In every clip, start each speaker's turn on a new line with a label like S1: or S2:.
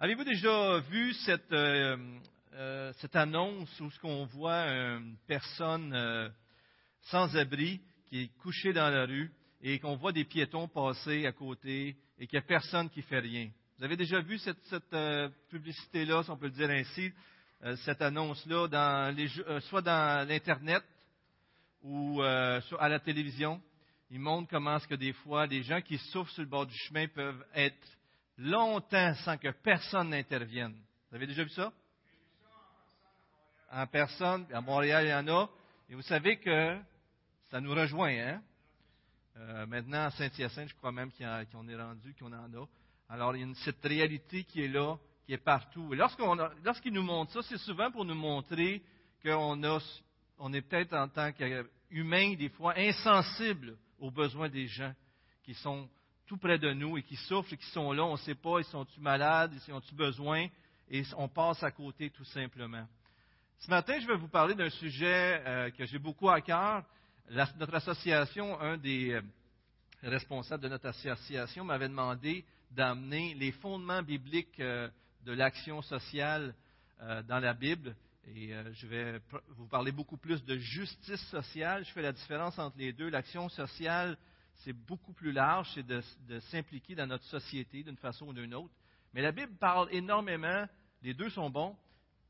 S1: Avez-vous déjà vu cette, euh, euh, cette annonce où ce qu'on voit une personne euh, sans abri qui est couchée dans la rue et qu'on voit des piétons passer à côté et qu'il n'y a personne qui fait rien? Vous avez déjà vu cette, cette publicité-là, si on peut le dire ainsi, cette annonce-là, dans les, soit dans l'Internet ou à la télévision? Il montre comment est-ce que des fois, des gens qui souffrent sur le bord du chemin peuvent être longtemps sans que personne n'intervienne. Vous avez déjà vu ça? En personne, à Montréal, il y en a. Et vous savez que ça nous rejoint, hein? Euh, maintenant, à Saint-Hyacinthe, je crois même qu'on est rendu, qu'on en a. Alors, il y a cette réalité qui est là, qui est partout. Et lorsqu'il nous montre ça, c'est souvent pour nous montrer qu'on on est peut-être en tant qu'humain, des fois, insensible aux besoins des gens qui sont tout près de nous et qui souffrent et qui sont là. On ne sait pas, ils sont-ils malades, ils ont-ils besoin, et on passe à côté tout simplement. Ce matin, je vais vous parler d'un sujet euh, que j'ai beaucoup à cœur. notre association, un des euh, responsables de notre association m'avait demandé d'amener les fondements bibliques euh, de l'action sociale dans la Bible. Et je vais vous parler beaucoup plus de justice sociale. Je fais la différence entre les deux. L'action sociale, c'est beaucoup plus large, c'est de, s'impliquer dans notre société d'une façon ou d'une autre. Mais la Bible parle énormément, les deux sont bons,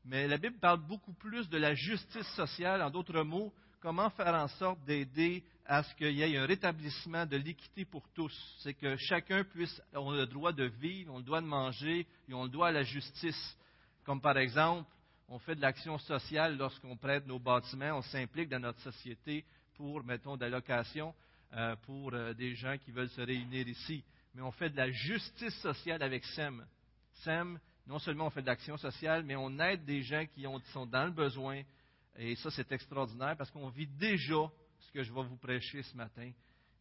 S1: mais la Bible parle beaucoup plus de la justice sociale, en d'autres mots, comment faire en sorte d'aider à ce qu'il y ait un rétablissement de l'équité pour tous? C'est que chacun puisse, on a le droit de vivre, on le droit de manger, et on le doit à la justice. Comme par exemple, on fait de l'action sociale lorsqu'on prête nos bâtiments, on s'implique dans notre société pour, mettons, d'allocation. Euh, pour euh, des gens qui veulent se réunir ici. Mais on fait de la justice sociale avec SEM. SEM, non seulement on fait de l'action sociale, mais on aide des gens qui, sont dans le besoin. Et ça, c'est extraordinaire parce qu'on vit déjà ce que je vais vous prêcher ce matin.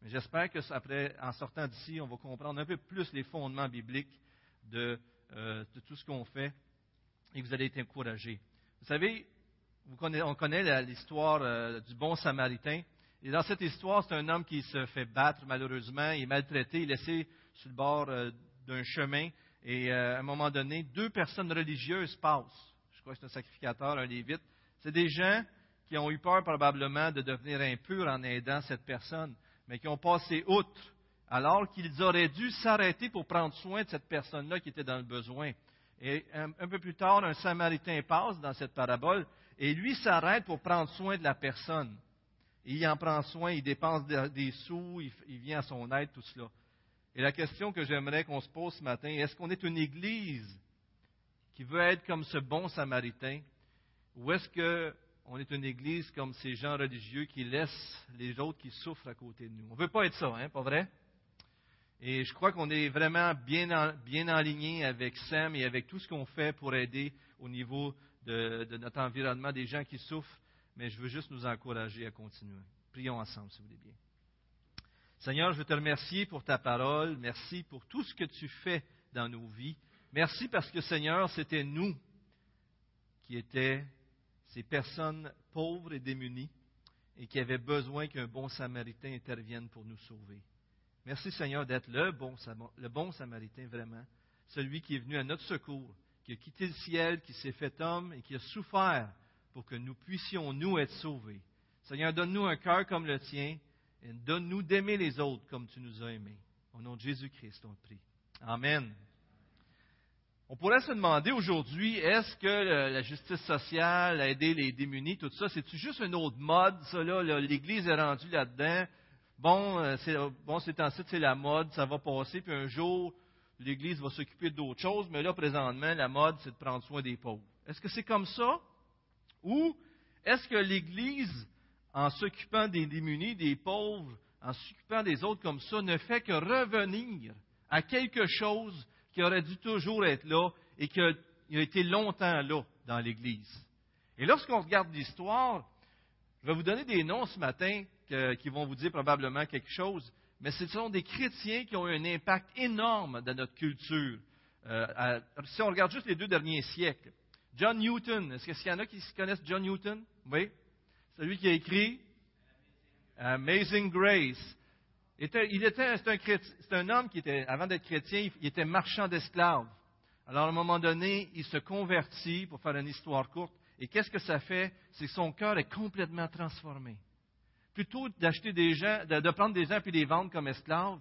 S1: Mais j'espère que après, en sortant d'ici, on va comprendre un peu plus les fondements bibliques de, euh, tout ce qu'on fait et vous allez être encouragés. Vous savez, on connaît l'histoire du bon samaritain. Et dans cette histoire, c'est un homme qui se fait battre malheureusement, il est maltraité, il est laissé sur le bord euh, d'un chemin. Et euh, à un moment donné, deux personnes religieuses passent. Je crois que c'est un sacrificateur, un lévite. C'est des gens qui ont eu peur probablement de devenir impurs en aidant cette personne, mais qui ont passé outre, alors qu'ils auraient dû s'arrêter pour prendre soin de cette personne-là qui était dans le besoin. Et un, un, peu plus tard, un Samaritain passe dans cette parabole, et lui s'arrête pour prendre soin de la personne il en prend soin, il dépense des sous, il, vient à son aide, tout cela. Et la question que j'aimerais qu'on se pose ce matin, est-ce qu'on est une Église qui veut être comme ce bon Samaritain, ou est-ce qu'on est une Église comme ces gens religieux qui laissent les autres qui souffrent à côté de nous? On ne veut pas être ça, hein, pas vrai? Et je crois qu'on est vraiment bien, en, bien aligné avec Sam et avec tout ce qu'on fait pour aider au niveau de notre environnement des gens qui souffrent mais je veux juste nous encourager à continuer. Prions ensemble, si vous voulez bien. Seigneur, je veux te remercier pour ta parole. Merci pour tout ce que tu fais dans nos vies. Merci parce que, Seigneur, c'était nous qui étaient ces personnes pauvres et démunies et qui avaient besoin qu'un bon samaritain intervienne pour nous sauver. Merci, Seigneur, d'être le bon, le bon samaritain vraiment, celui qui est venu à notre secours, qui a quitté le ciel, qui s'est fait homme et qui a souffert pour que nous puissions, nous, être sauvés. Seigneur, donne-nous un cœur comme le tien et donne-nous d'aimer les autres comme tu nous as aimés. Au nom de Jésus-Christ, on prie. Amen. On pourrait se demander aujourd'hui, est-ce que la justice sociale, aider les démunis, tout ça, c'est juste une autre mode, ça là, l'Église est rendue là-dedans. Bon, euh, c'est bon, c'est c'est la mode, ça va passer, puis un jour, l'Église va s'occuper d'autres choses, mais là, présentement, la mode, c'est de prendre soin des pauvres. Est-ce que c'est comme ça? Ou est-ce que l'Église, en s'occupant des démunis, des pauvres, en s'occupant des autres comme ça, ne fait que revenir à quelque chose qui aurait dû toujours être là et qui a, été longtemps là dans l'Église? Et lorsqu'on regarde l'histoire, je vais vous donner des noms ce matin qui vont vous dire probablement quelque chose, mais ce sont des chrétiens qui ont eu un impact énorme dans notre culture. Euh, si on regarde juste les deux derniers siècles, John Newton, est-ce qu'il y en a qui connaissent John Newton? Oui. C'est lui qui a écrit Amazing Grace. il était, c'est un, un, homme qui était, avant d'être chrétien, il était marchand d'esclaves. Alors, à un moment donné, il se convertit, pour faire une histoire courte, et qu'est-ce que ça fait? C'est que son cœur est complètement transformé. Plutôt d'acheter des gens, de, prendre des gens puis les vendre comme esclaves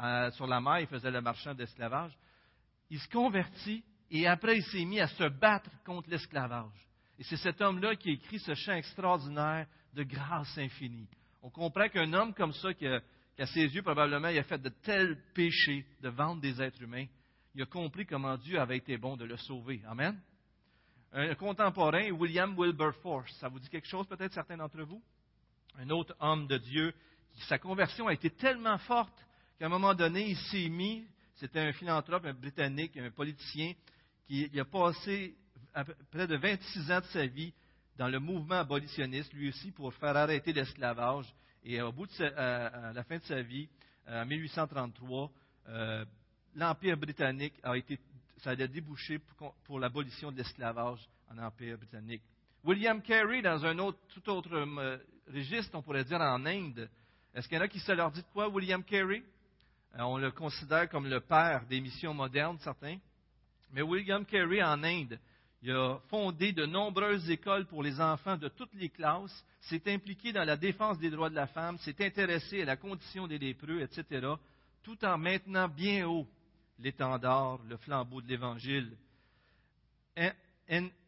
S1: euh, sur la mer, il faisait le marchand d'esclavage, il se convertit et après il s'est mis à se battre contre l'esclavage. Et c'est cet homme-là qui écrit ce chant extraordinaire de grâce infinie. On comprend qu'un homme comme ça, qui a, à ses yeux probablement, il a fait de tels péchés de vendre des êtres humains, il a compris comment Dieu avait été bon de le sauver. Amen? Un contemporain, William Wilberforce, ça vous dit quelque chose peut-être certains d'entre vous? Un autre homme de Dieu, sa conversion a été tellement forte qu'à un moment donné, il s'est mis, c'était un philanthrope, un britannique, un politicien, qui a passé près de 26 ans de sa vie dans le mouvement abolitionniste, lui aussi, pour faire arrêter l'esclavage. Et au bout de à la fin de sa vie, en 1833, euh, l'Empire britannique a été, ça a débouché pour, l'abolition de l'esclavage en Empire britannique. William Carey, dans un autre, tout autre euh, registre, on pourrait dire en Inde, est-ce qu'il y en a qui se leur dit de quoi, William Carey? Euh, on le considère comme le père des missions modernes, certains. Mais William Carey en Inde, il a fondé de nombreuses écoles pour les enfants de toutes les classes, s'est impliqué dans la défense des droits de la femme, s'est intéressé à la condition des lépreux, etc., tout en maintenant bien haut l'étendard, le flambeau de l'Évangile.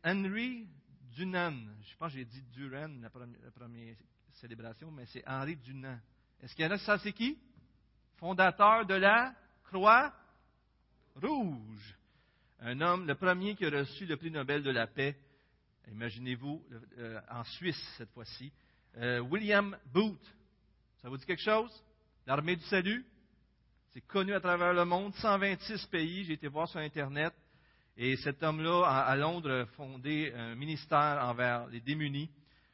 S1: Henry Dunan, je pense que j'ai dit Duran la première, célébration, mais c'est Henri Dunan. Est-ce qu'il y en a, ça c'est qui? Fondateur de la Croix Rouge un homme, le premier qui a reçu le prix Nobel de la paix, imaginez-vous, euh, en Suisse cette fois-ci, euh, William Booth. Ça vous dit quelque chose? L'armée du salut? C'est connu à travers le monde, 126 pays, j'ai été voir sur Internet. Et cet homme-là, à Londres, a fondé un ministère envers les démunis.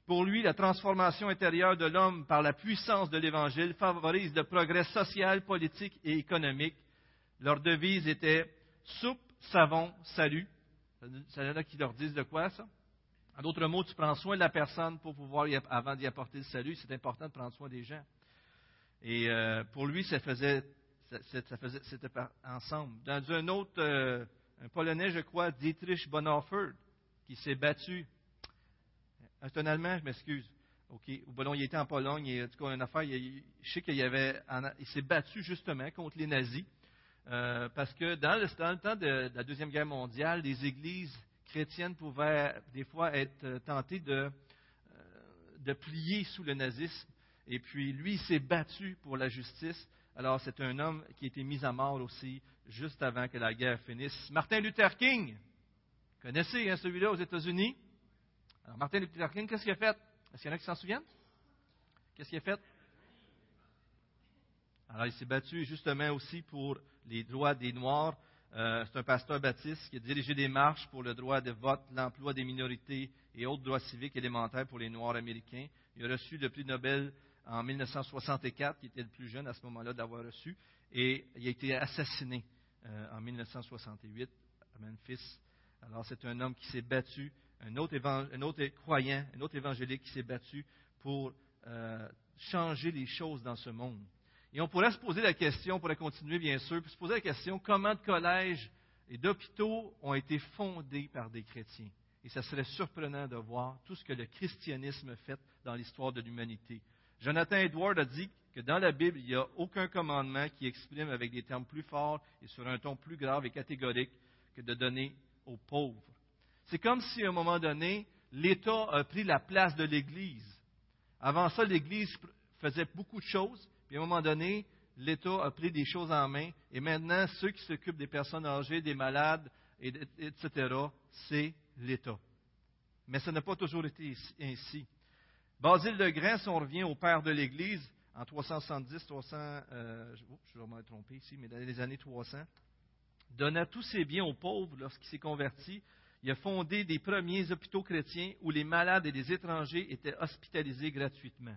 S1: Pour lui, la transformation intérieure de l'homme par la puissance de l'Évangile favorise le progrès social, politique et économique. Leur devise était soupe, savon, salut. Ça y en a qui leur disent de quoi ça? En d'autres mots, tu prends soin de la personne pour pouvoir, avant d'y apporter le salut, c'est important de prendre soin des gens. Et euh, pour lui, ça faisait, ça, faisait, c'était ensemble. Dans un autre, euh, un Polonais, je crois, Dietrich Bonhoeffer, qui s'est battu. C'est un Allemand, je m'excuse. OK. Bon, il était en Pologne, et en tout cas, une affaire, il, je sais qu'il avait, il s'est battu justement contre les nazis. Euh, parce que dans le, temps de, la Deuxième Guerre mondiale, les églises chrétiennes pouvaient des fois être euh, tentées euh, de, plier sous le nazisme. Et puis lui, il s'est battu pour la justice. Alors c'est un homme qui a été mis à mort aussi juste avant que la guerre finisse. Martin Luther King, connaissez hein, celui-là aux États-Unis? Alors Martin Luther King, qu'est-ce qu'il a fait? Est-ce qu'il y en a qui s'en souviennent? Qu'est-ce qu'il a fait? Alors, il s'est battu justement aussi pour les droits des Noirs. Euh, c'est un pasteur baptiste qui a dirigé des marches pour le droit de vote, l'emploi des minorités et autres droits civiques élémentaires pour les Noirs américains. Il a reçu le prix Nobel en 1964, qui était le plus jeune à ce moment-là d'avoir reçu, et il a été assassiné euh, en 1968 à Memphis. Alors, c'est un homme qui s'est battu, un autre, croyant, un autre évangélique qui s'est battu pour euh, changer les choses dans ce monde. Et on pourrait se poser la question, on pourrait continuer bien sûr, puis se poser la question comment de collèges et d'hôpitaux ont été fondés par des chrétiens? Et ça serait surprenant de voir tout ce que le christianisme fait dans l'histoire de l'humanité. Jonathan Edward a dit que dans la Bible, il n'y a aucun commandement qui exprime avec des termes plus forts et sur un ton plus grave et catégorique que de donner aux pauvres. C'est comme si à un moment donné, l'État a pris la place de l'Église. Avant ça, l'Église faisait beaucoup de choses, à un moment donné, l'État a pris des choses en main et maintenant, ceux qui s'occupent des personnes âgées, des malades, etc., c'est l'État. Mais ça n'a pas toujours été ainsi. Basile de si on revient au père de l'Église, en 370, 300, euh, je vais me tromper ici, mais dans les années 300, donna tous ses biens aux pauvres lorsqu'il s'est converti. Il a fondé des premiers hôpitaux chrétiens où les malades et les étrangers étaient hospitalisés gratuitement.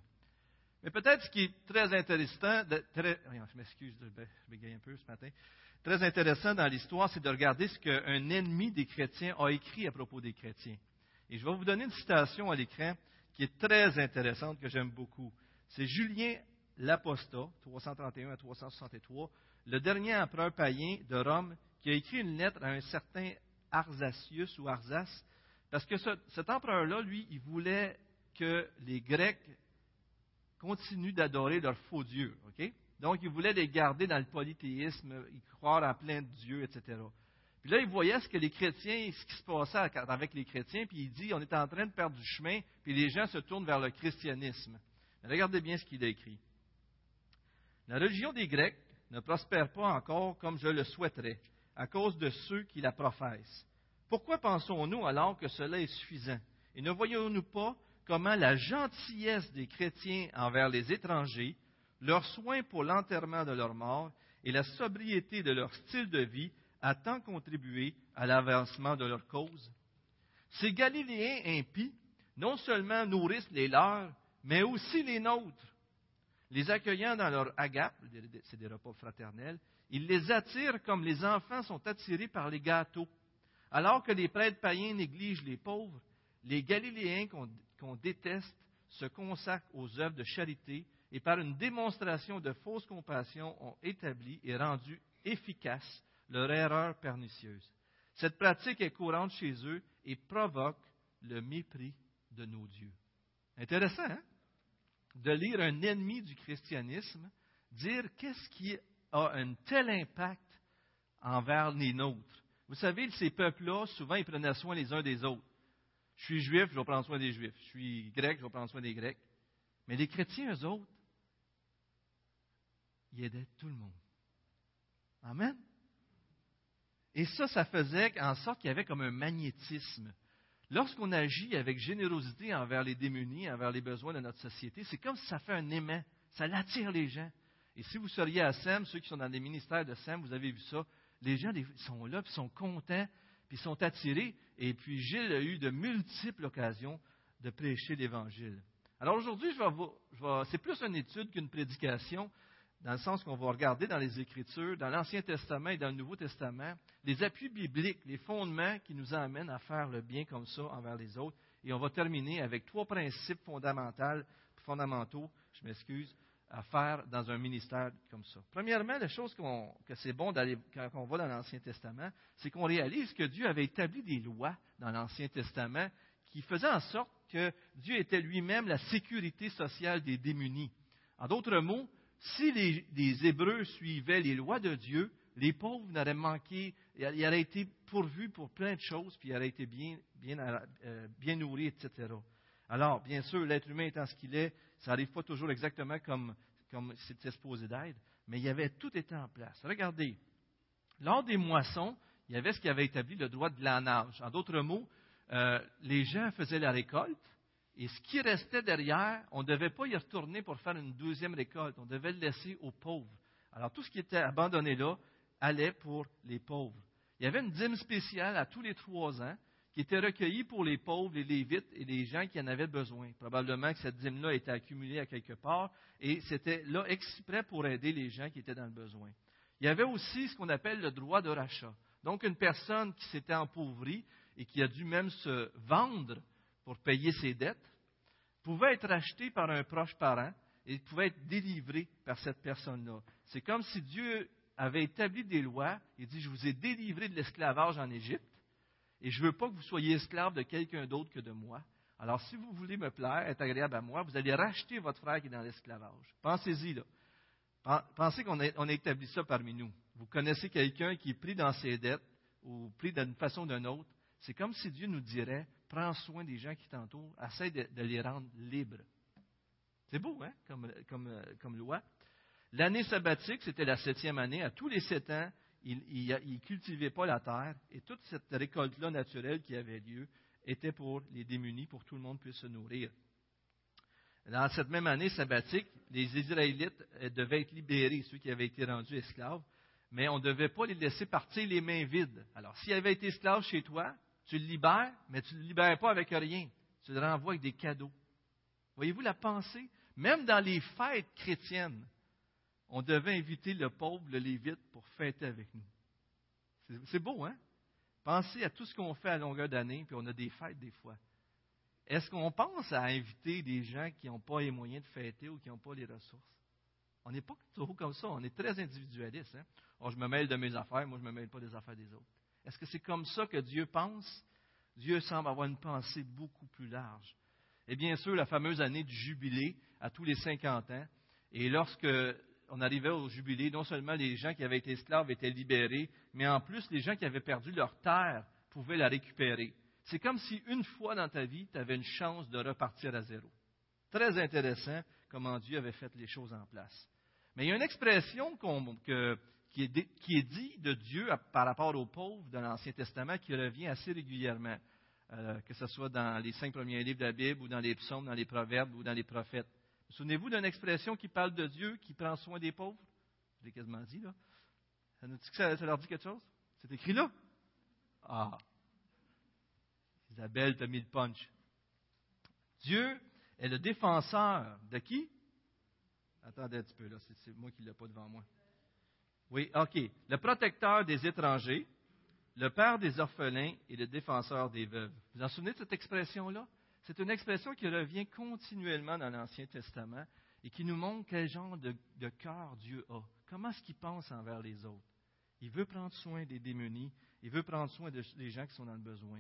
S1: Mais peut-être ce qui est très intéressant, très, je m'excuse, je bégaye un peu ce matin, très intéressant dans l'histoire, c'est de regarder ce qu'un ennemi des chrétiens a écrit à propos des chrétiens. Et je vais vous donner une citation à l'écran qui est très intéressante, que j'aime beaucoup. C'est Julien l'Apostat, 331 à 363, le dernier empereur païen de Rome, qui a écrit une lettre à un certain Arzasius ou Arzas, parce que cet empereur-là, lui, il voulait que les Grecs continuent d'adorer leurs faux dieux. Donc, il voulait les garder dans le polythéisme, y croire à plein de dieux, etc. Puis là, il voyait ce que les chrétiens, ce qui se passait avec les chrétiens, puis il dit, on est en train de perdre du chemin, puis les gens se tournent vers le christianisme. regardez bien ce qu'il a écrit. La religion des Grecs ne prospère pas encore comme je le souhaiterais, à cause de ceux qui la professent. Pourquoi pensons-nous alors que cela est suffisant? Et ne voyons-nous pas comment la gentillesse des chrétiens envers les étrangers, leur soin pour l'enterrement de leur mort et la sobriété de leur style de vie a tant contribué à l'avancement de leur cause? Ces Galiléens impies non seulement nourrissent les leurs, mais aussi les nôtres. Les accueillant dans leur agape, c'est des repas fraternels, ils les attirent comme les enfants sont attirés par les gâteaux. Alors que les prêtres païens négligent les pauvres, les Galiléens qu'on déteste se consacrent aux œuvres de charité et par une démonstration de fausse compassion ont établi et rendu efficace leur erreur pernicieuse. Cette pratique est courante chez eux et provoque le mépris de nos dieux. Intéressant, hein? De lire un ennemi du christianisme dire qu'est-ce qui a un tel impact envers les nôtres. Vous savez, ces peuples-là, souvent, ils prenaient soin les uns des autres. Je suis juif, je vais prendre soin des juifs. Je suis grec, je vais prendre soin des grecs. Mais les chrétiens, eux autres, ils aidaient tout le monde. Amen. Et ça, ça faisait en sorte qu'il y avait comme un magnétisme. Lorsqu'on agit avec générosité envers les démunis, envers les besoins de notre société, c'est comme si ça fait un aimant. Ça l'attire les gens. Et si vous seriez à SEM, ceux qui sont dans les ministères de SEM, vous avez vu ça, les gens sont là, puis sont contents, puis sont attirés. Et puis Gilles a eu de multiples occasions de prêcher l'Évangile. Alors aujourd'hui, c'est plus une étude qu'une prédication, dans le sens qu'on va regarder dans les Écritures, dans l'Ancien Testament et dans le Nouveau Testament, les appuis bibliques, les fondements qui nous amènent à faire le bien comme ça envers les autres. Et on va terminer avec trois principes fondamentaux, fondamentaux je m'excuse, à faire dans un ministère comme ça. Premièrement, la chose que c'est bon d'aller, quand on va dans l'Ancien Testament, c'est qu'on réalise que Dieu avait établi des lois dans l'Ancien Testament qui faisaient en sorte que Dieu était lui-même la sécurité sociale des démunis. En d'autres mots, si les, Hébreux suivaient les lois de Dieu, les pauvres n'auraient manqué, ils auraient été pourvus pour plein de choses, puis ils auraient été bien, bien, euh, bien nourris, etc. Alors, bien sûr, l'être humain étant ce qu'il est, ça n'arrive pas toujours exactement comme, c'était supposé d'être, mais il y avait tout été en place. Regardez, lors des moissons, il y avait ce qui avait établi le droit de l'anage. En d'autres mots, euh, les gens faisaient la récolte, et ce qui restait derrière, on ne devait pas y retourner pour faire une deuxième récolte. On devait le laisser aux pauvres. Alors, tout ce qui était abandonné là allait pour les pauvres. Il y avait une dîme spéciale à tous les trois ans qui était recueilli pour les pauvres, les lévites et les gens qui en avaient besoin. Probablement que cette dîme-là était accumulée à quelque part et c'était là exprès pour aider les gens qui étaient dans le besoin. Il y avait aussi ce qu'on appelle le droit de rachat. Donc, une personne qui s'était empauvrie et qui a dû même se vendre pour payer ses dettes pouvait être rachetée par un proche parent et pouvait être délivrée par cette personne-là. C'est comme si Dieu avait établi des lois et dit, je vous ai délivré de l'esclavage en Égypte et je ne veux pas que vous soyez esclave de quelqu'un d'autre que de moi. Alors, si vous voulez me plaire, être agréable à moi, vous allez racheter votre frère qui est dans l'esclavage. Pensez-y, là. Pensez qu'on a, établi ça parmi nous. Vous connaissez quelqu'un qui est pris dans ses dettes ou pris d'une façon ou d'une autre. C'est comme si Dieu nous dirait prends soin des gens qui t'entourent, essaie de, les rendre libres. C'est beau, hein, comme, comme loi. L'année sabbatique, c'était la septième année. À tous les sept ans, il ne cultivait pas la terre et toute cette récolte-là naturelle qui avait lieu était pour les démunis, pour que tout le monde puisse se nourrir. Dans cette même année sabbatique, les Israélites euh, devaient être libérés, ceux qui avaient été rendus esclaves, mais on ne devait pas les laisser partir les mains vides. Alors, s'il avait été esclave chez toi, tu le libères, mais tu ne le libères pas avec rien. Tu le renvoies avec des cadeaux. Voyez-vous la pensée? Même dans les fêtes chrétiennes, on devait inviter le pauvre, le lévite, pour fêter avec nous. C'est beau, hein? Pensez à tout ce qu'on fait à longueur d'année, puis on a des fêtes des fois. Est-ce qu'on pense à inviter des gens qui n'ont pas les moyens de fêter ou qui n'ont pas les ressources? On n'est pas trop comme ça. On est très individualiste. Hein? Oh, je me mêle de mes affaires, moi je ne me mêle pas des affaires des autres. Est-ce que c'est comme ça que Dieu pense? Dieu semble avoir une pensée beaucoup plus large. Et bien sûr, la fameuse année du jubilé à tous les 50 ans. Et lorsque on arrivait au jubilé, non seulement les gens qui avaient été esclaves étaient libérés, mais en plus les gens qui avaient perdu leur terre pouvaient la récupérer. C'est comme si une fois dans ta vie, tu avais une chance de repartir à zéro. Très intéressant comment Dieu avait fait les choses en place. Mais il y a une expression qui, est, dite de Dieu par rapport aux pauvres dans l'Ancien Testament qui revient assez régulièrement, euh, que ce soit dans les cinq premiers livres de la Bible ou dans les psaumes, dans les proverbes ou dans les prophètes. Souvenez-vous d'une expression qui parle de Dieu qui prend soin des pauvres? Je l'ai quasiment dit, là. Ça, nous dit que ça, leur dit quelque chose? C'est écrit là? Ah, Isabelle t'a mis le punch. Dieu est le défenseur de qui? Attendez un petit peu, là, c'est moi qui ne l'ai pas devant moi. Oui, OK. Le protecteur des étrangers, le père des orphelins et le défenseur des veuves. Vous en souvenez de cette expression-là? C'est une expression qui revient continuellement dans l'Ancien Testament et qui nous montre quel genre de, cœur Dieu a. Comment est-ce qu'il pense envers les autres? Il veut prendre soin des démunis, il veut prendre soin des gens qui sont dans le besoin.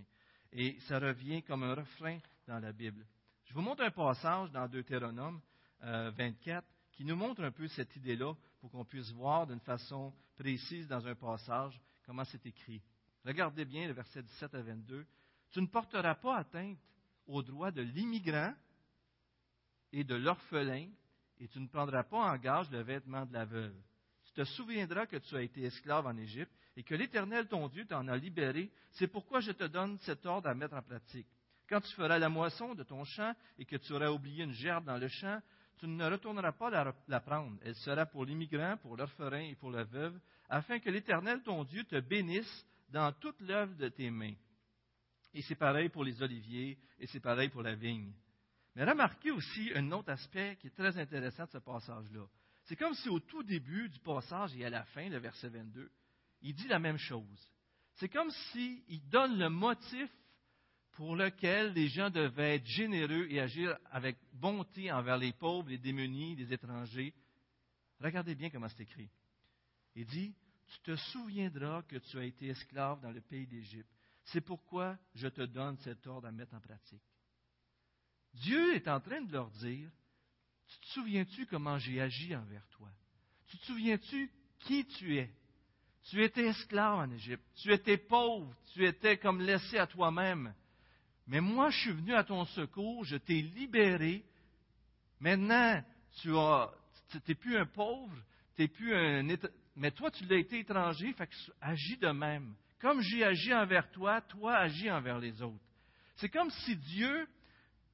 S1: Et ça revient comme un refrain dans la Bible. Je vous montre un passage dans Deutéronome 24 euh, qui nous montre un peu cette idée-là pour qu'on puisse voir d'une façon précise dans un passage comment c'est écrit. Regardez bien le verset 17 à 22. Tu ne porteras pas atteinte aux droits de l'immigrant et de l'orphelin, et tu ne prendras pas en gage le vêtement de la veuve. Tu te souviendras que tu as été esclave en Égypte et que l'Éternel, ton Dieu, t'en a libéré. C'est pourquoi je te donne cet ordre à mettre en pratique. Quand tu feras la moisson de ton champ et que tu auras oublié une gerbe dans le champ, tu ne retourneras pas la, prendre. Elle sera pour l'immigrant, pour l'orphelin et pour la veuve, afin que l'Éternel, ton Dieu, te bénisse dans toute l'œuvre de tes mains. Et c'est pareil pour les oliviers, et c'est pareil pour la vigne. Mais remarquez aussi un autre aspect qui est très intéressant de ce passage-là. C'est comme si au tout début du passage et à la fin, le verset 22, il dit la même chose. C'est comme s'il donne le motif pour lequel les gens devaient être généreux et agir avec bonté envers les pauvres, les démunis, les étrangers. Regardez bien comment c'est écrit. Il dit, tu te souviendras que tu as été esclave dans le pays d'Égypte. C'est pourquoi je te donne cet ordre à mettre en pratique. Dieu est en train de leur dire, tu te souviens-tu comment j'ai agi envers toi? Tu te souviens-tu qui tu es? Tu étais esclave en Égypte. Tu étais pauvre. Tu étais comme laissé à toi-même. Mais moi, je suis venu à ton secours. Je t'ai libéré. Maintenant, tu n'es plus un pauvre. Tu plus un mais toi, tu l'as été étranger. Fait que agis de même. Comme j'ai agi envers toi, toi agis envers les autres. C'est comme si Dieu,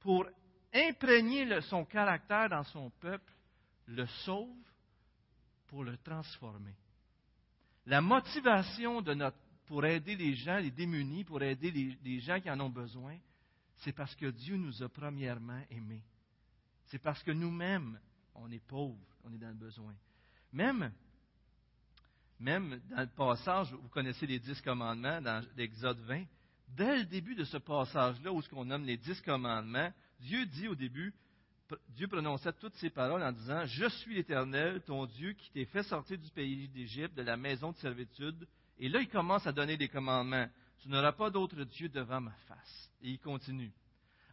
S1: pour imprégner son caractère dans son peuple, le sauve pour le transformer. La motivation pour aider les gens, les démunis, pour aider les, gens qui en ont besoin, c'est parce que Dieu nous a premièrement aimés. C'est parce que nous-mêmes, on est pauvres, on est dans le besoin. Même, même dans le passage, vous connaissez les dix commandements dans l'Exode 20, dès le début de ce passage-là, où ce qu'on nomme les dix commandements, Dieu dit au début, Dieu prononçait toutes ces paroles en disant, Je suis l'Éternel, ton Dieu, qui t'ai fait sortir du pays d'Égypte, de la maison de servitude. Et là, il commence à donner des commandements. Tu n'auras pas d'autre Dieu devant ma face. Et il continue.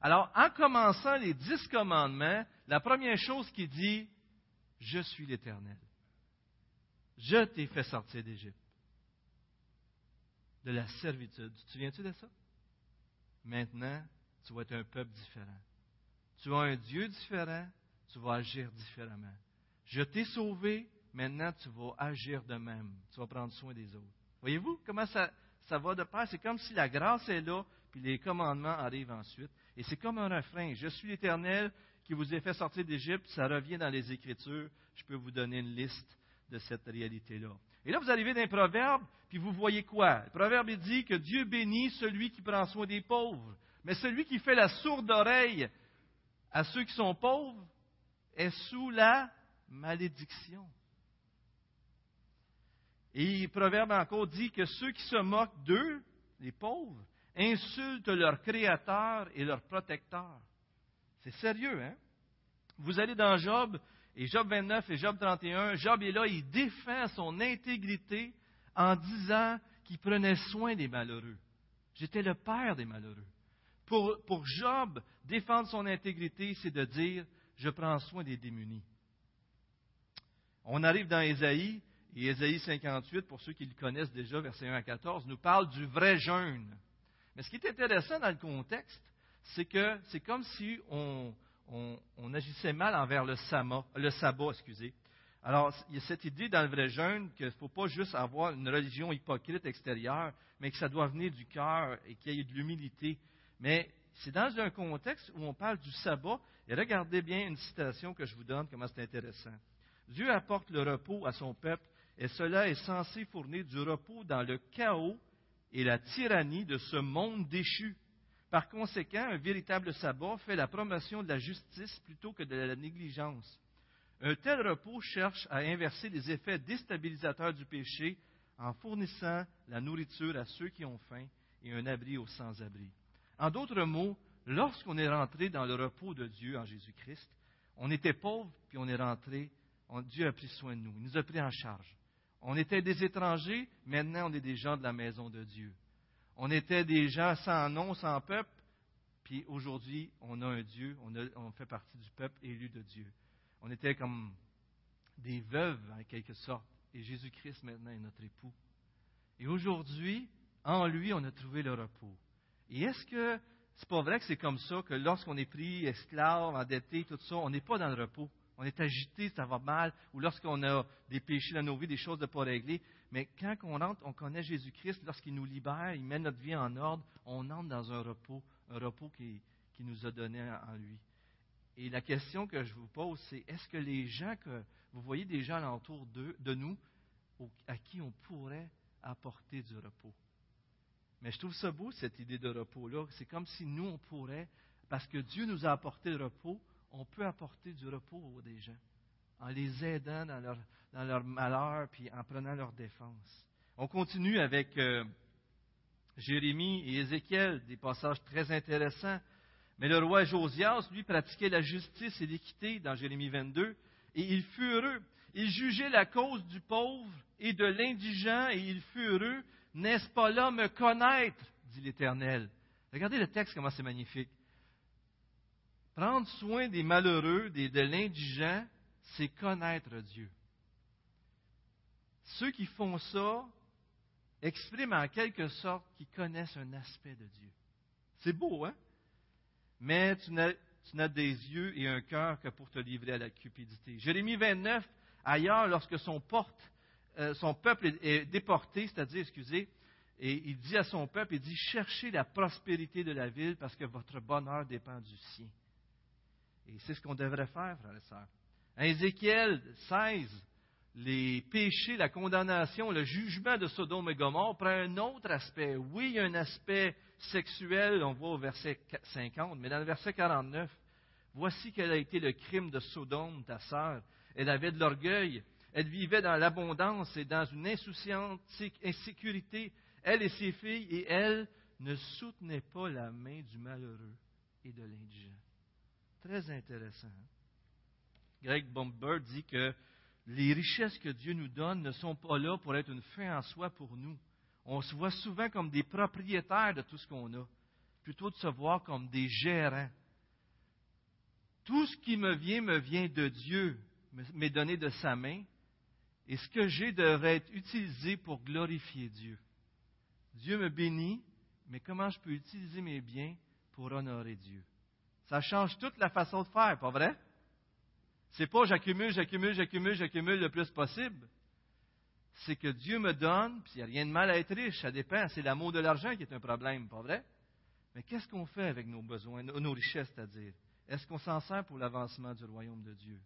S1: Alors, en commençant les dix commandements, la première chose qu'il dit, Je suis l'Éternel. Je t'ai fait sortir d'Égypte, de la servitude. Tu te souviens-tu de ça? Maintenant, tu vas être un peuple différent. Tu as un Dieu différent, tu vas agir différemment. Je t'ai sauvé, maintenant tu vas agir de même. Tu vas prendre soin des autres. Voyez-vous comment ça, ça va de pair? C'est comme si la grâce est là, puis les commandements arrivent ensuite. Et c'est comme un refrain. Je suis l'Éternel qui vous ai fait sortir d'Égypte. Ça revient dans les Écritures. Je peux vous donner une liste de cette réalité-là. Et là, vous arrivez dans un proverbe, puis vous voyez quoi? Le proverbe dit que Dieu bénit celui qui prend soin des pauvres. Mais celui qui fait la sourde oreille à ceux qui sont pauvres est sous la malédiction. Et le Proverbe encore dit que ceux qui se moquent d'eux, les pauvres, insultent leur Créateur et leur Protecteur. C'est sérieux, hein? Vous allez dans Job Et Job 29 et Job 31, Job est là, il défend son intégrité en disant qu'il prenait soin des malheureux. J'étais le père des malheureux. Pour, Job, défendre son intégrité, c'est de dire, je prends soin des démunis. On arrive dans Ésaïe, et Ésaïe 58, pour ceux qui le connaissent déjà, versets 1 à 14, nous parle du vrai jeûne. Mais ce qui est intéressant dans le contexte, c'est que c'est comme si on, agissait mal envers le, le sabbat. Excusez. Alors, il y a cette idée dans le vrai jeûne qu'il ne faut pas juste avoir une religion hypocrite extérieure, mais que ça doit venir du cœur et qu'il y ait de l'humilité. Mais c'est dans un contexte où on parle du sabbat. Et regardez bien une citation que je vous donne, comment c'est intéressant. Dieu apporte le repos à son peuple et cela est censé fournir du repos dans le chaos et la tyrannie de ce monde déchu. Par conséquent, un véritable sabbat fait la promotion de la justice plutôt que de la négligence. Un tel repos cherche à inverser les effets déstabilisateurs du péché en fournissant la nourriture à ceux qui ont faim et un abri aux sans-abri. En d'autres mots, lorsqu'on est rentré dans le repos de Dieu en Jésus-Christ, on était pauvre, puis on est rentré, Dieu a pris soin de nous, il nous a pris en charge. On était des étrangers, maintenant on est des gens de la maison de Dieu. On était des gens sans nom, sans peuple, puis aujourd'hui on a un Dieu, on, fait partie du peuple élu de Dieu. On était comme des veuves en quelque sorte, et Jésus-Christ maintenant est notre époux. Et aujourd'hui, en lui, on a trouvé le repos. Et est-ce que c'est pas vrai que c'est comme ça que lorsqu'on est pris esclave, endetté, tout ça, on n'est pas dans le repos? on est agité, ça va mal, ou lorsqu'on a des péchés dans nos vies, des choses de pas régler. Mais quand on rentre, on connaît Jésus-Christ, lorsqu'il nous libère, il met notre vie en ordre, on entre dans un repos, un repos qui, nous a donné en lui. Et la question que je vous pose, c'est est-ce que les gens que vous voyez des gens alentour de, de nous à qui on pourrait apporter du repos? Mais je trouve ça beau, cette idée de repos-là. C'est comme si nous, on pourrait, parce que Dieu nous a apporté le repos, on peut apporter du repos aux des gens en les aidant dans leur, malheur puis en prenant leur défense. On continue avec euh, Jérémie et Ézéchiel, des passages très intéressants. Mais le roi Josias, lui, pratiquait la justice et l'équité dans Jérémie 22, et il fut heureux. Il jugeait la cause du pauvre et de l'indigent, et il fut heureux. N'est-ce pas là me connaître, dit l'Éternel? Regardez le texte, comment c'est magnifique. Prendre soin des malheureux, des, de l'indigent, c'est connaître Dieu. Ceux qui font ça expriment en quelque sorte qu'ils connaissent un aspect de Dieu. C'est beau, hein? Mais tu n'as, des yeux et un cœur que pour te livrer à la cupidité. Jérémie 29, ailleurs, lorsque son, euh, son peuple est, est déporté, c'est-à-dire, excusez, et il dit à son peuple, il dit, cherchez la prospérité de la ville parce que votre bonheur dépend du sien. Et c'est ce qu'on devrait faire, frères et sœurs. Ézéchiel 16, les péchés, la condamnation, le jugement de Sodome et Gomorre prend un autre aspect. Oui, il y a un aspect sexuel, on voit au verset 50, mais dans le verset 49, voici quel a été le crime de Sodome, ta sœur. Elle avait de l'orgueil, elle vivait dans l'abondance et dans une insouciante insécurité, elle et ses filles, et elle ne soutenait pas la main du malheureux et de l'indigent. Très intéressant. Greg Bomber dit que les richesses que Dieu nous donne ne sont pas là pour être une fin en soi pour nous. On se voit souvent comme des propriétaires de tout ce qu'on a, plutôt de se voir comme des gérants. Tout ce qui me vient me vient de Dieu, m'est donné de sa main, et ce que j'ai devrait être utilisé pour glorifier Dieu. Dieu me bénit, mais comment je peux utiliser mes biens pour honorer Dieu? Ça change toute la façon de faire, pas vrai? C'est pas j'accumule, j'accumule, j'accumule, j'accumule le plus possible. C'est que Dieu me donne, puis il n'y a rien de mal à être riche, ça dépend. C'est l'amour de l'argent qui est un problème, pas vrai? Mais qu'est-ce qu'on fait avec nos besoins, nos richesses, c'est-à-dire? Est-ce qu'on s'en sert pour l'avancement du royaume de Dieu?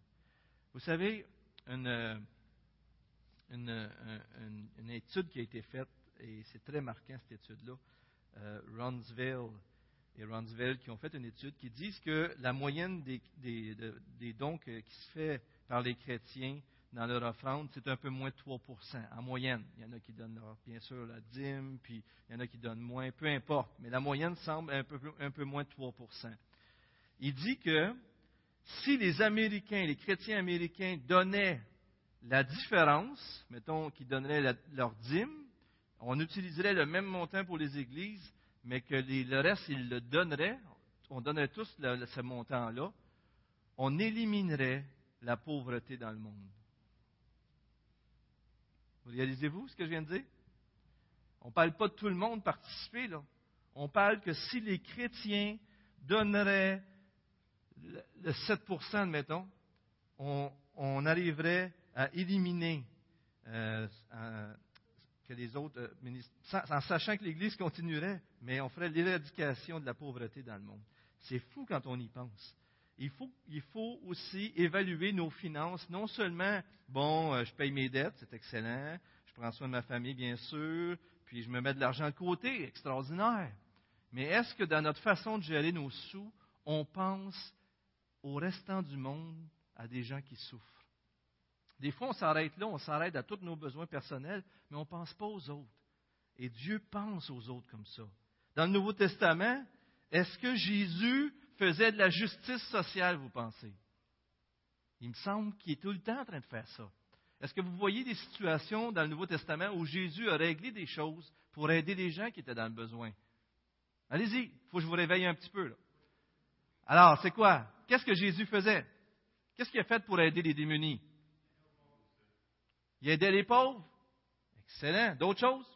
S1: Vous savez, une, une, étude qui a été faite, et c'est très marquant cette étude-là, euh, Ronsville et Ronsville qui ont fait une étude qui disent que la moyenne des, dons qui se fait par les chrétiens dans leur offrande, c'est un peu moins de 3% en moyenne. Il y en a qui donnent, bien sûr, la dîme, puis il y en a qui donnent moins, peu importe. Mais la moyenne semble un peu, un peu moins de 3% Il dit que si les Américains, les chrétiens américains donnaient la différence, mettons qu'ils donneraient leur dîme, on utiliserait le même montant pour les églises, mais que le reste, ils le donneraient, on donnerait tous ce montant-là, on éliminerait la pauvreté dans le monde. Vous réalisez-vous ce que je viens de dire? On ne parle pas de tout le monde participer, là. On parle que si les chrétiens donneraient le 7% mettons, on, arriverait à éliminer euh, que les autres euh, en sachant que l'Église continuerait, mais on ferait l'éradication de la pauvreté dans le monde. C'est fou quand on y pense. Il faut, il faut aussi évaluer nos finances, non seulement, bon, euh, je paye mes dettes, c'est excellent, je prends soin de ma famille, bien sûr, puis je me mets de l'argent de côté, extraordinaire. Mais est-ce que dans notre façon de gérer nos sous, on pense au restant du monde, à des gens qui souffrent? Des fois, on s'arrête là, on s'arrête à tous nos besoins personnels, mais on ne pense pas aux autres. Et Dieu pense aux autres comme ça. Dans le Nouveau Testament, est-ce que Jésus faisait de la justice sociale, vous pensez? Il me semble qu'il est tout le temps en train de faire ça. Est-ce que vous voyez des situations dans le Nouveau Testament où Jésus a réglé des choses pour aider les gens qui étaient dans le besoin? Allez-y, il faut que je vous réveille un petit peu. Alors, c'est quoi? Qu'est-ce que Jésus faisait? Qu'est-ce qu'il a fait pour aider les démunis? Il aidait les pauvres. Excellent. D'autres choses?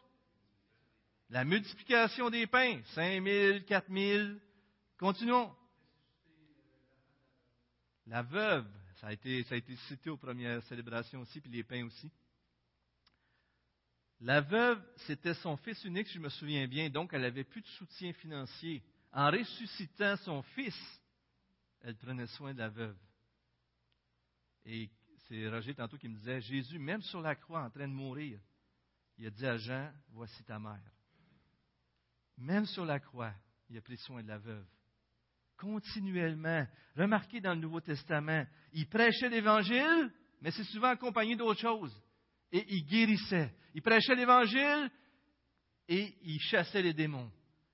S1: La multiplication des pains. 5 000, 4 000. Continuons. La veuve. Ça a, été, cité aux premières célébrations aussi, puis les pains aussi. La veuve, c'était son fils unique, je me souviens bien, donc elle n'avait plus de soutien financier. En ressuscitant son fils, elle prenait soin de la veuve. Et c'est Roger tantôt qui me disait, Jésus, même sur la croix, en train de mourir, il a dit à Jean, voici ta mère. Même sur la croix, il a pris soin de la veuve. Continuellement. Remarquez dans le Nouveau Testament, il prêchait l'Évangile, mais c'est souvent accompagné d'autres choses. Et il guérissait. Il prêchait l'Évangile et il chassait les démons.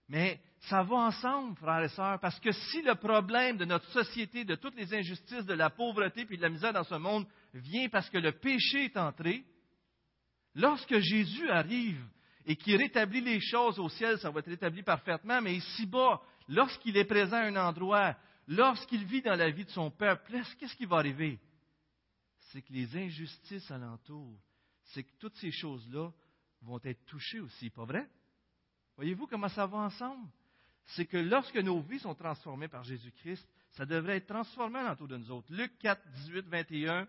S1: Mais ça va ensemble, frères et sœurs, parce que si le problème de notre société, de toutes les injustices, de la pauvreté puis de la misère dans ce monde vient parce que le péché est entré, lorsque Jésus arrive et qu'il rétablit les choses au ciel, ça va être rétabli parfaitement, mais ici-bas, lorsqu'il est présent à un endroit, lorsqu'il vit dans la vie de son peuple, qu'est-ce qui va arriver? C'est que les injustices alentour, c'est que toutes ces choses-là vont être touchées aussi, pas vrai? Voyez-vous comment ça va ensemble? c'est que lorsque nos vies sont transformées par Jésus-Christ, ça devrait être transformé autour de nous autres. Luc 4, 18, 21,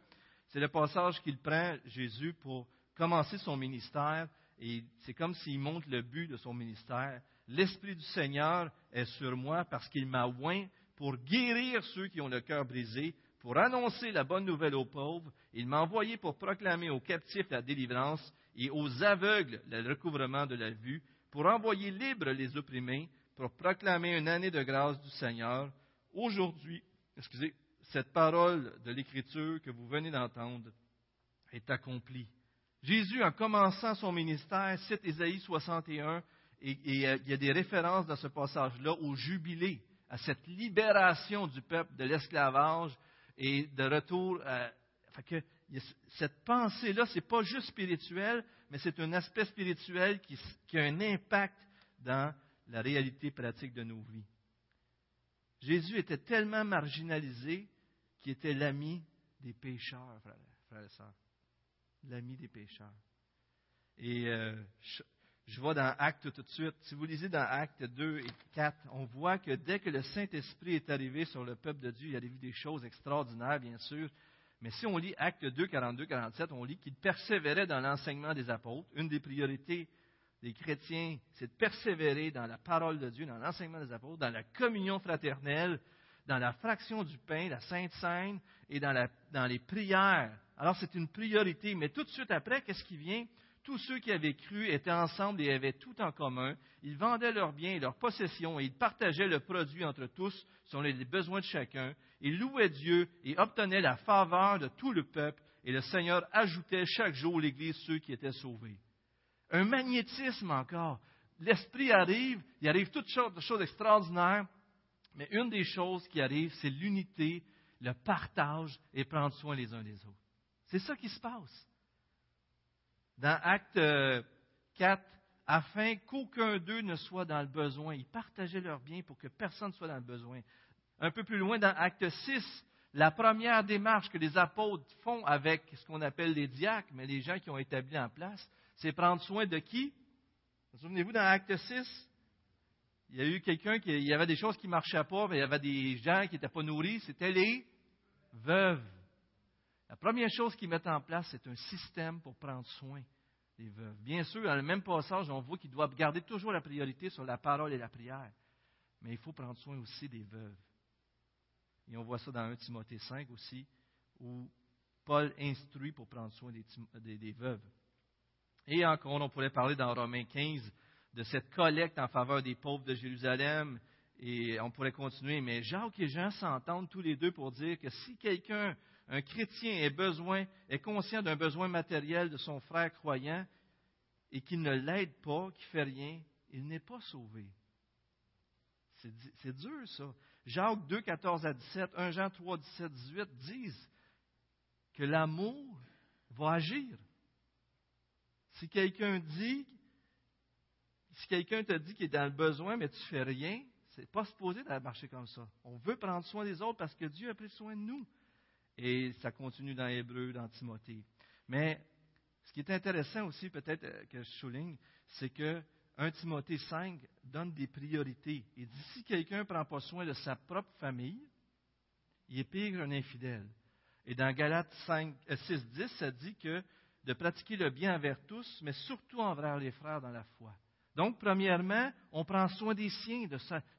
S1: c'est le passage qu'il prend, Jésus, pour commencer son ministère. Et c'est comme s'il montre le but de son ministère. L'Esprit du Seigneur est sur moi parce qu'il m'a oint pour guérir ceux qui ont le cœur brisé, pour annoncer la bonne nouvelle aux pauvres. Il m'a envoyé pour proclamer aux captifs la délivrance et aux aveugles le recouvrement de la vue, pour envoyer libres les opprimés, pour proclamer une année de grâce du Seigneur. Aujourd'hui, excusez, cette parole de l'Écriture que vous venez d'entendre est accomplie. Jésus, en commençant son ministère, cite Ésaïe 61, et, euh, il y a des références dans ce passage-là au jubilé, à cette libération du peuple de l'esclavage et de retour à. Cette pensée-là, ce n'est pas juste spirituel, mais c'est un aspect spirituel qui, a un impact dans la réalité pratique de nos vies. Jésus était tellement marginalisé qu'il était l'ami des pécheurs, frères, et sœurs. L'ami des pécheurs. Et euh, je, vois dans Actes tout de suite. Si vous lisez dans Actes 2 et 4, on voit que dès que le Saint-Esprit est arrivé sur le peuple de Dieu, il y a des choses extraordinaires, bien sûr. Mais si on lit Actes 2, 42, 47, on lit qu'il persévérait dans l'enseignement des apôtres. Une des priorités des chrétiens, c'est de persévérer dans la parole de Dieu, dans l'enseignement des apôtres, dans la communion fraternelle, dans la fraction du pain, la Sainte Seine, et dans, dans les prières. Alors c'est une priorité, mais tout de suite après, qu'est-ce qui vient? Tous ceux qui avaient cru étaient ensemble et avaient tout en commun. Ils vendaient leurs biens et leurs possessions et ils partageaient le produit entre tous selon les besoins de chacun. Ils louaient Dieu et obtenaient la faveur de tout le peuple. Et le Seigneur ajoutait chaque jour l'Église ceux qui étaient sauvés un magnétisme encore. L'Esprit arrive, il arrive toutes sortes de choses extraordinaires, mais une des choses qui arrive, c'est l'unité, le partage et prendre soin les uns des autres. C'est ça qui se passe. Dans Acte 4, euh, afin qu'aucun d'eux ne soit dans le besoin. Ils partageaient leurs biens pour que personne ne soit dans le besoin. Un peu plus loin, dans Acte 6, la première démarche que les apôtres font avec ce qu'on appelle les diacres, mais les gens qui ont établi en place, c'est prendre soin de qui? Vous souvenez-vous dans Acte 6 Il y a eu quelqu'un qui. Il y avait des choses qui ne marchaient pas, mais il y avait des gens qui n'étaient pas nourris, c'était les veuves. La première chose qu'ils mettent en place, c'est un système pour prendre soin des veuves. Bien sûr, dans le même passage, on voit qu'ils doivent garder toujours la priorité sur la parole et la prière. Mais il faut prendre soin aussi des veuves. Et on voit ça dans 1 Timothée 5 aussi, où Paul instruit pour prendre soin des, veuves. Et encore, on pourrait parler dans Romains 15 de cette collecte en faveur des pauvres de Jérusalem. Et on pourrait continuer, mais Jacques et Jean s'entendent tous les deux pour dire que si quelqu'un, un chrétien, est, conscient d'un besoin matériel de son frère croyant et qu'il ne l'aide pas, qu'il ne fait rien, il n'est pas sauvé. C'est dur, ça. Jacques 2, 14 à 17, 1 Jean 3, 17, 18 disent que l'amour va agir. Si quelqu'un dit, si quelqu'un te dit qu'il est dans le besoin, mais tu ne fais rien, ce n'est pas supposé de marcher comme ça. On veut prendre soin des autres parce que Dieu a pris soin de nous. Et ça continue dans Hébreu, dans Timothée. Mais ce qui est intéressant aussi, peut-être euh, que je souligne, c'est que 1 Timothée 5 donne des priorités. Il dit si quelqu'un ne prend pas soin de sa propre famille, il est pire qu'un infidèle. Et dans Galates 6, 10, euh, ça dit que de pratiquer le bien envers tous, mais surtout envers les frères dans la foi. Donc, premièrement, on prend soin des siens,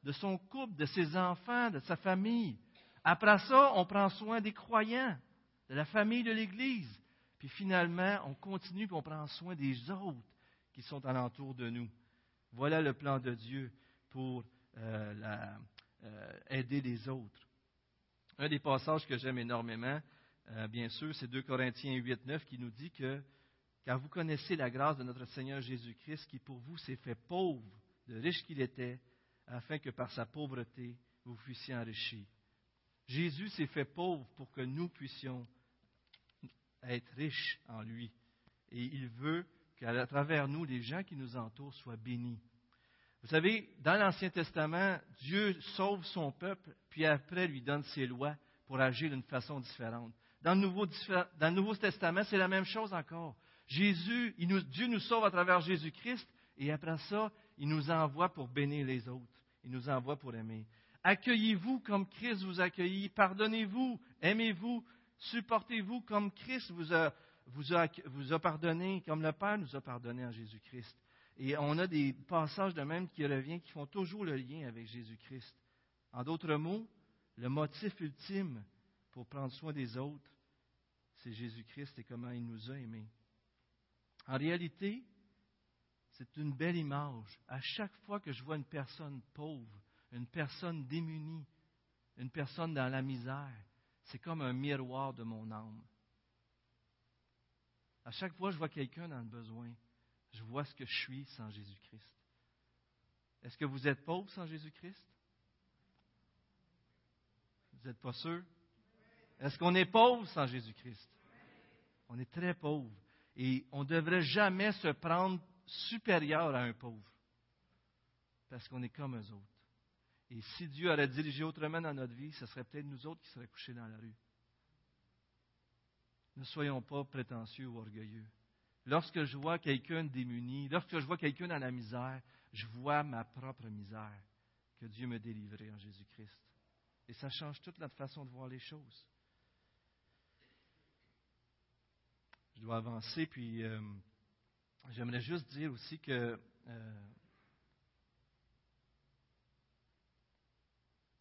S1: de son couple, de ses enfants, de sa famille. Après ça, on prend soin des croyants, de la famille de l'Église. Puis finalement, on continue et on prend soin des autres qui sont alentour de nous. Voilà le plan de Dieu pour euh, euh, aider les autres. Un des passages que j'aime énormément, euh, bien sûr, c'est 2 Corinthiens 8, 9 qui nous dit que car vous connaissez la grâce de notre Seigneur Jésus-Christ qui pour vous s'est fait pauvre, de riche qu'il était, afin que par sa pauvreté vous fussiez enrichis. Jésus s'est fait pauvre pour que nous puissions être riches en lui. Et il veut qu'à travers nous, les gens qui nous entourent soient bénis. Vous savez, dans l'Ancien Testament, Dieu sauve son peuple, puis après lui donne ses lois pour agir d'une façon différente. Dans le Nouveau, Testament, c'est la même chose encore. Jésus, Dieu nous sauve à travers Jésus-Christ, et après ça, il nous envoie pour bénir les autres. Il nous envoie pour aimer. Accueillez-vous comme Christ vous accueillit. Pardonnez-vous, aimez-vous, supportez-vous comme Christ vous a vous a, pardonné comme le Père nous a pardonné en Jésus-Christ. Et on a des passages de même qui reviennent, qui font toujours le lien avec Jésus-Christ. En d'autres mots, le motif ultime pour prendre soin des autres, c'est Jésus-Christ et comment il nous a aimés. En réalité, c'est une belle image. À chaque fois que je vois une personne pauvre, une personne démunie, une personne dans la misère, c'est comme un miroir de mon âme. À chaque fois que je vois quelqu'un dans le besoin, je vois ce que je suis sans Jésus-Christ. Est-ce que vous êtes pauvre sans Jésus-Christ? Vous n'êtes pas sûr? Est-ce qu'on est pauvre sans Jésus-Christ? On est très pauvre. Et on ne devrait jamais se prendre supérieur à un pauvre. Parce qu'on est comme eux autres. Et si Dieu aurait dirigé autrement dans notre vie, ce serait peut-être nous autres qui seraient couchés dans la rue. Ne soyons pas prétentieux ou orgueilleux. Lorsque je vois quelqu'un démuni, lorsque je vois quelqu'un dans la misère, je vois ma propre misère que Dieu me délivrait en Jésus-Christ. Et ça change toute notre façon de voir les choses. Je dois avancer, puis euh, j'aimerais juste dire aussi que euh,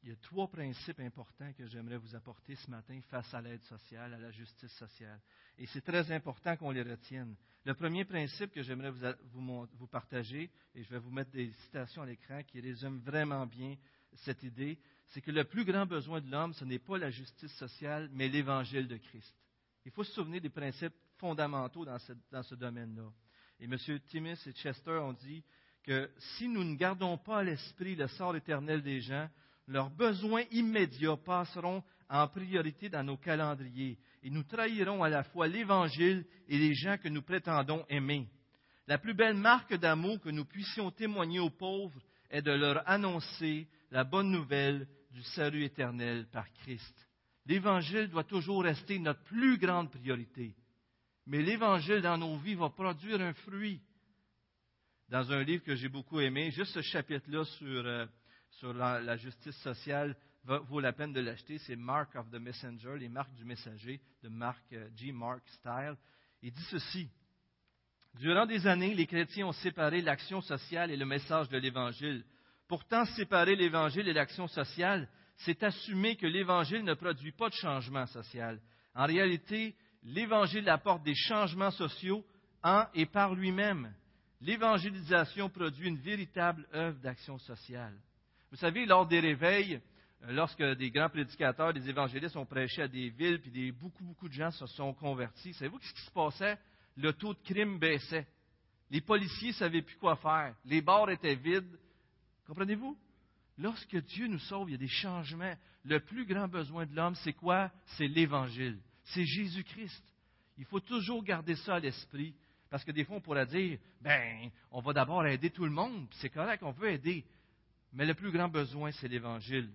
S1: Il y a trois principes importants que j'aimerais vous apporter ce matin face à l'aide sociale, à la justice sociale. Et c'est très important qu'on les retienne. Le premier principe que j'aimerais vous, partager, et je vais vous mettre des citations à l'écran qui résument vraiment bien cette idée, c'est que le plus grand besoin de l'homme, ce n'est pas la justice sociale, mais l'évangile de Christ. Il faut se souvenir des principes fondamentaux dans ce, dans ce domaine-là. Et M. Timis et Chester ont dit que si nous ne gardons pas à l'esprit le sort éternel des gens, leurs besoins immédiats passeront en priorité dans nos calendriers et nous trahirons à la fois l'Évangile et les gens que nous prétendons aimer. La plus belle marque d'amour que nous puissions témoigner aux pauvres est de leur annoncer la bonne nouvelle du salut éternel par Christ. L'Évangile doit toujours rester notre plus grande priorité. Mais l'Évangile dans nos vies va produire un fruit. Dans un livre que j'ai beaucoup aimé, juste ce chapitre-là sur, euh, sur la, justice sociale vaut la peine de l'acheter. C'est Mark of the Messenger, les marques du messager de Mark euh, G. Mark Style. Il dit ceci. Durant des années, les chrétiens ont séparé l'action sociale et le message de l'Évangile. Pourtant, séparer l'Évangile et l'action sociale, c'est assumer que l'Évangile ne produit pas de changement social. En réalité, l'Évangile apporte des changements sociaux en et par lui-même. L'évangélisation produit une véritable œuvre d'action sociale. Vous savez, lors des réveils, euh, lorsque des grands prédicateurs, des évangélistes ont prêché à des villes, puis des, beaucoup, beaucoup de gens se sont convertis, savez-vous ce qui se passait? Le taux de crime baissait. Les policiers ne savaient plus quoi faire. Les bars étaient vides. Comprenez-vous? Lorsque Dieu nous sauve, il y a des changements. Le plus grand besoin de l'homme, c'est quoi? C'est l'Évangile. C'est Jésus-Christ. Il faut toujours garder ça à l'esprit. Parce que des fois, on pourrait dire, ben, on va d'abord aider tout le monde. C'est correct, on veut aider. Mais le plus grand besoin, c'est l'Évangile.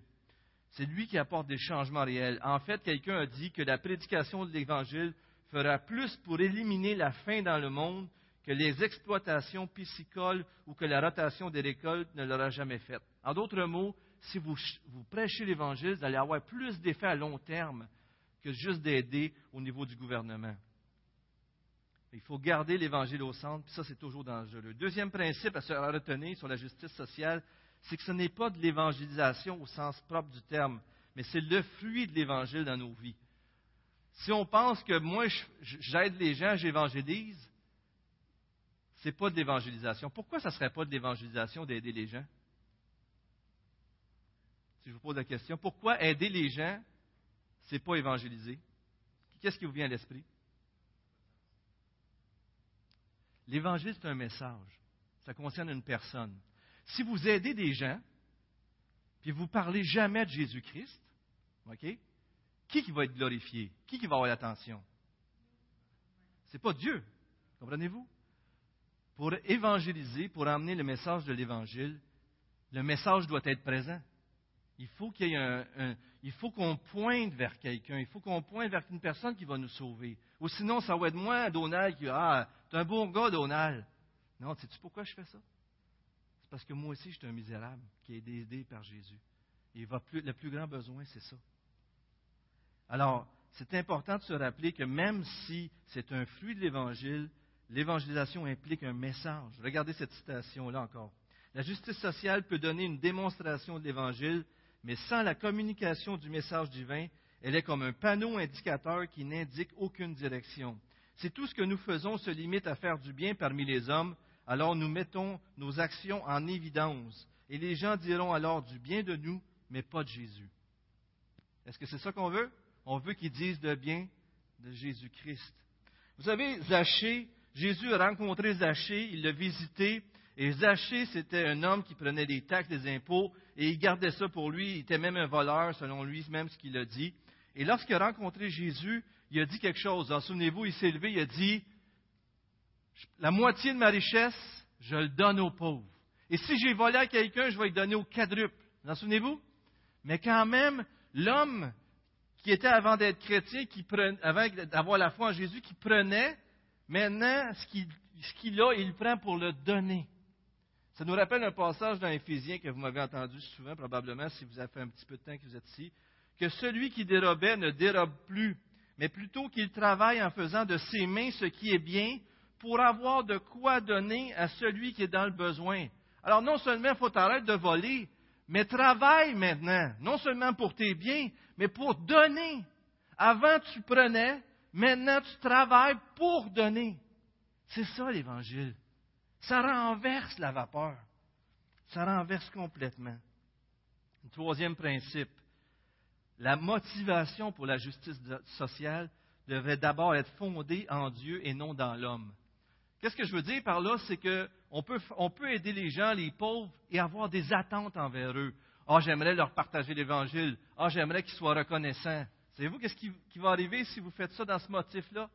S1: C'est lui qui apporte des changements réels. En fait, quelqu'un a dit que la prédication de l'Évangile fera plus pour éliminer la faim dans le monde que les exploitations piscicoles ou que la rotation des récoltes ne l'aura jamais fait. En d'autres mots, si vous, prêchez l'Évangile, vous allez avoir plus d'effets à long terme que juste d'aider au niveau du gouvernement. Il faut garder l'Évangile au centre, puis ça, c'est toujours dangereux. Deuxième principe à retenir sur la justice sociale, c'est que ce n'est pas de l'évangélisation au sens propre du terme, mais c'est le fruit de l'Évangile dans nos vies. Si on pense que moi, j'aide les gens, j'évangélise, ce n'est pas de l'évangélisation. Pourquoi ça ne serait pas de l'évangélisation d'aider les gens? Si je vous pose la question, pourquoi aider les gens, ce n'est pas évangéliser? Qu'est-ce qui vous vient à l'esprit? L'évangile, c'est un message. Ça concerne une personne. Si vous aidez des gens, puis vous ne parlez jamais de Jésus-Christ, OK? Qui, va être glorifié? Qui, qui va avoir l'attention? Ce n'est pas Dieu. Comprenez-vous? Pour évangéliser, pour amener le message de l'Évangile, le message doit être présent. Il faut qu'il y ait un, il faut qu'on pointe vers quelqu'un, il faut qu'on pointe vers une personne qui va nous sauver. Ou sinon, ça va être moi, Donald, qui Ah, t'es un bon gars, Donald. Non, sais-tu pourquoi je fais ça? Parce que moi aussi, je suis un misérable qui est aidé par Jésus. Et le plus grand besoin, c'est ça. Alors, c'est important de se rappeler que même si c'est un fruit de l'Évangile, l'évangélisation implique un message. Regardez cette citation-là encore. La justice sociale peut donner une démonstration de l'Évangile, mais sans la communication du message divin, elle est comme un panneau indicateur qui n'indique aucune direction. Si tout ce que nous faisons se limite à faire du bien parmi les hommes, alors nous mettons nos actions en évidence, et les gens diront alors du bien de nous, mais pas de Jésus. Est-ce que c'est ça qu'on veut? On veut qu'ils disent de bien de Jésus-Christ. Vous savez, Zachée, Jésus a rencontré Zachée, il l'a visité, et Zachée, c'était un homme qui prenait des taxes, des impôts, et il gardait ça pour lui. Il était même un voleur, selon lui, même ce qu'il a dit. Et lorsqu'il a rencontré Jésus, il a dit quelque chose. Souvenez-vous, il s'est levé, il a dit La moitié de ma richesse, je le donne aux pauvres. Et si j'ai volé à quelqu'un, je vais le donner au quadruple. Vous en souvenez-vous? Mais quand même, l'homme qui était avant d'être chrétien, qui prenait, avant d'avoir la foi en Jésus, qui prenait, maintenant, ce qu'il, a, il le prend pour le donner. Ça nous rappelle un passage dans Éphésiens que vous m'avez entendu souvent, probablement, si vous avez fait un petit peu de temps que vous êtes ici, que celui qui dérobait ne dérobe plus, mais plutôt qu'il travaille en faisant de ses mains ce qui est bien pour avoir de quoi donner à celui qui est dans le besoin. Alors non seulement il faut arrêter de voler, mais travaille maintenant, non seulement pour tes biens, mais pour donner. Avant tu prenais, maintenant tu travailles pour donner. C'est ça l'Évangile. Ça renverse la vapeur. Ça renverse complètement. troisième principe, la motivation pour la justice sociale devrait d'abord être fondée en Dieu et non dans l'homme. Qu'est-ce que je veux dire par là? C'est qu'on peut, aider les gens, les pauvres, et avoir des attentes envers eux. Ah, j'aimerais leur partager l'Évangile. Ah, j'aimerais qu'ils soient reconnaissants. Savez-vous qu'est-ce qui, va arriver si vous faites ça dans ce motif-là?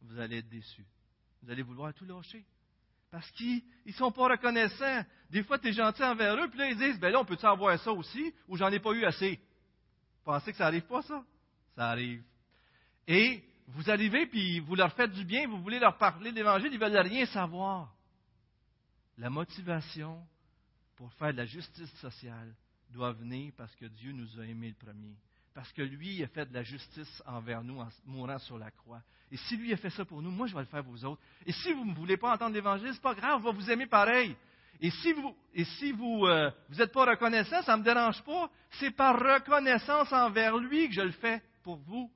S1: Vous allez être déçus. Vous allez vouloir tout lâcher. Parce qu'ils ne sont pas reconnaissants. Des fois, tu es gentil envers eux, puis là, ils disent, ben là, on peut-tu avoir ça aussi, ou j'en ai pas eu assez? Vous pensez que ça n'arrive pas, ça? Ça arrive. Et vous arrivez, puis vous leur faites du bien, vous voulez leur parler de l'Évangile, ils ne veulent rien savoir. La motivation pour faire de la justice sociale doit venir parce que Dieu nous a aimés le premier. Parce que lui a fait de la justice envers nous en mourant sur la croix. Et si lui a fait ça pour nous, moi je vais le faire pour vous autres. Et si vous ne voulez pas entendre l'Évangile, c'est pas grave, on va vous aimer pareil. Et si vous et si vous euh, vous n'êtes pas reconnaissant, ça ne me dérange pas. C'est par reconnaissance envers lui que je le fais pour vous.